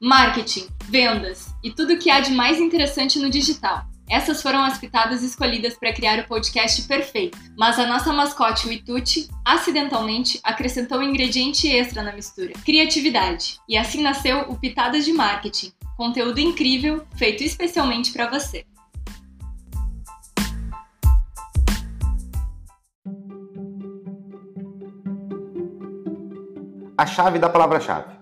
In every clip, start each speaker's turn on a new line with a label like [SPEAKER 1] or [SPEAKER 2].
[SPEAKER 1] marketing, vendas e tudo o que há de mais interessante no digital. Essas foram as pitadas escolhidas para criar o podcast perfeito, mas a nossa mascote, o Ituti, acidentalmente acrescentou um ingrediente extra na mistura: criatividade. E assim nasceu o Pitadas de Marketing, conteúdo incrível feito especialmente para você.
[SPEAKER 2] A chave da palavra-chave.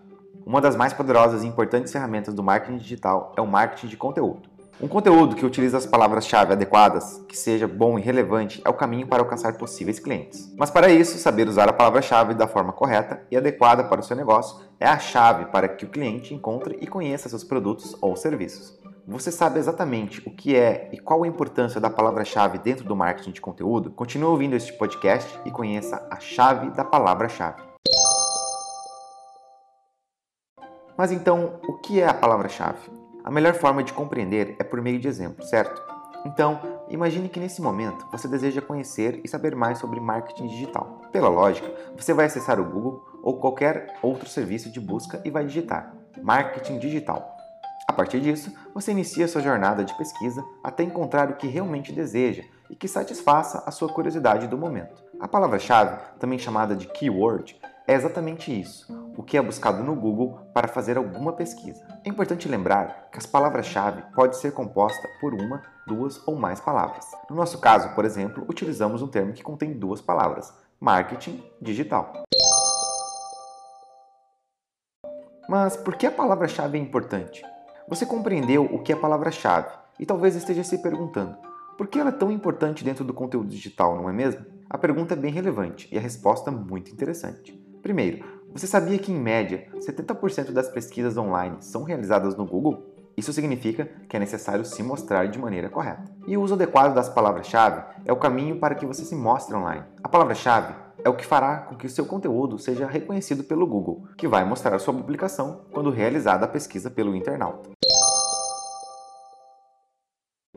[SPEAKER 2] Uma das mais poderosas e importantes ferramentas do marketing digital é o marketing de conteúdo. Um conteúdo que utiliza as palavras-chave adequadas, que seja bom e relevante, é o caminho para alcançar possíveis clientes. Mas para isso, saber usar a palavra-chave da forma correta e adequada para o seu negócio é a chave para que o cliente encontre e conheça seus produtos ou serviços. Você sabe exatamente o que é e qual a importância da palavra-chave dentro do marketing de conteúdo? Continue ouvindo este podcast e conheça a chave da palavra-chave. Mas então, o que é a palavra-chave? A melhor forma de compreender é por meio de exemplos, certo? Então, imagine que nesse momento você deseja conhecer e saber mais sobre marketing digital. Pela lógica, você vai acessar o Google ou qualquer outro serviço de busca e vai digitar marketing digital. A partir disso, você inicia sua jornada de pesquisa até encontrar o que realmente deseja e que satisfaça a sua curiosidade do momento. A palavra-chave, também chamada de keyword, é exatamente isso, o que é buscado no Google para fazer alguma pesquisa. É importante lembrar que as palavras-chave pode ser composta por uma, duas ou mais palavras. No nosso caso, por exemplo, utilizamos um termo que contém duas palavras: marketing digital. Mas por que a palavra-chave é importante? Você compreendeu o que é a palavra-chave e talvez esteja se perguntando: por que ela é tão importante dentro do conteúdo digital, não é mesmo? A pergunta é bem relevante e a resposta muito interessante. Primeiro, você sabia que em média 70% das pesquisas online são realizadas no Google? Isso significa que é necessário se mostrar de maneira correta. E o uso adequado das palavras-chave é o caminho para que você se mostre online. A palavra-chave é o que fará com que o seu conteúdo seja reconhecido pelo Google, que vai mostrar sua publicação quando realizada a pesquisa pelo internauta.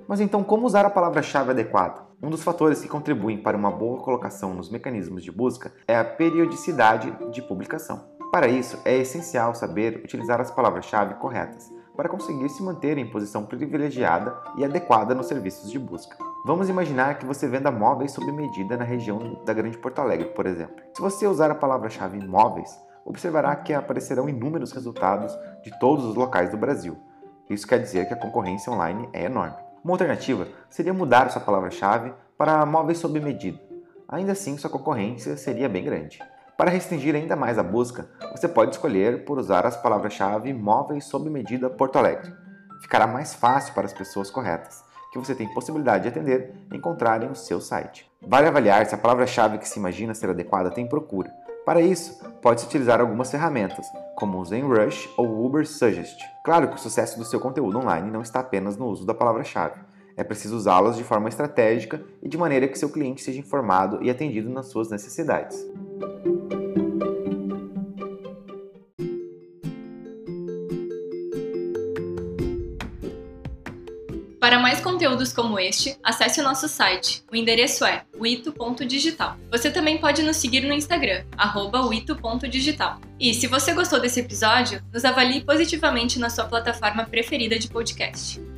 [SPEAKER 2] Mas então, como usar a palavra-chave adequada? Um dos fatores que contribuem para uma boa colocação nos mecanismos de busca é a periodicidade de publicação. Para isso, é essencial saber utilizar as palavras-chave corretas para conseguir se manter em posição privilegiada e adequada nos serviços de busca. Vamos imaginar que você venda móveis sob medida na região da Grande Porto Alegre, por exemplo. Se você usar a palavra-chave móveis, observará que aparecerão inúmeros resultados de todos os locais do Brasil. Isso quer dizer que a concorrência online é enorme. Uma alternativa seria mudar sua palavra-chave para móveis sob medida. Ainda assim, sua concorrência seria bem grande. Para restringir ainda mais a busca, você pode escolher por usar as palavras-chave móveis sob medida Porto Alegre. Ficará mais fácil para as pessoas corretas, que você tem possibilidade de atender, encontrarem o seu site. Vale avaliar se a palavra-chave que se imagina ser adequada tem procura. Para isso, pode-se utilizar algumas ferramentas, como o ZenRush ou o Uber Suggest. Claro que o sucesso do seu conteúdo online não está apenas no uso da palavra-chave. É preciso usá-las de forma estratégica e de maneira que seu cliente seja informado e atendido nas suas necessidades.
[SPEAKER 1] Para mais conteúdos como este, acesse o nosso site. O endereço é wito.digital. Você também pode nos seguir no Instagram, wito.digital. E se você gostou desse episódio, nos avalie positivamente na sua plataforma preferida de podcast.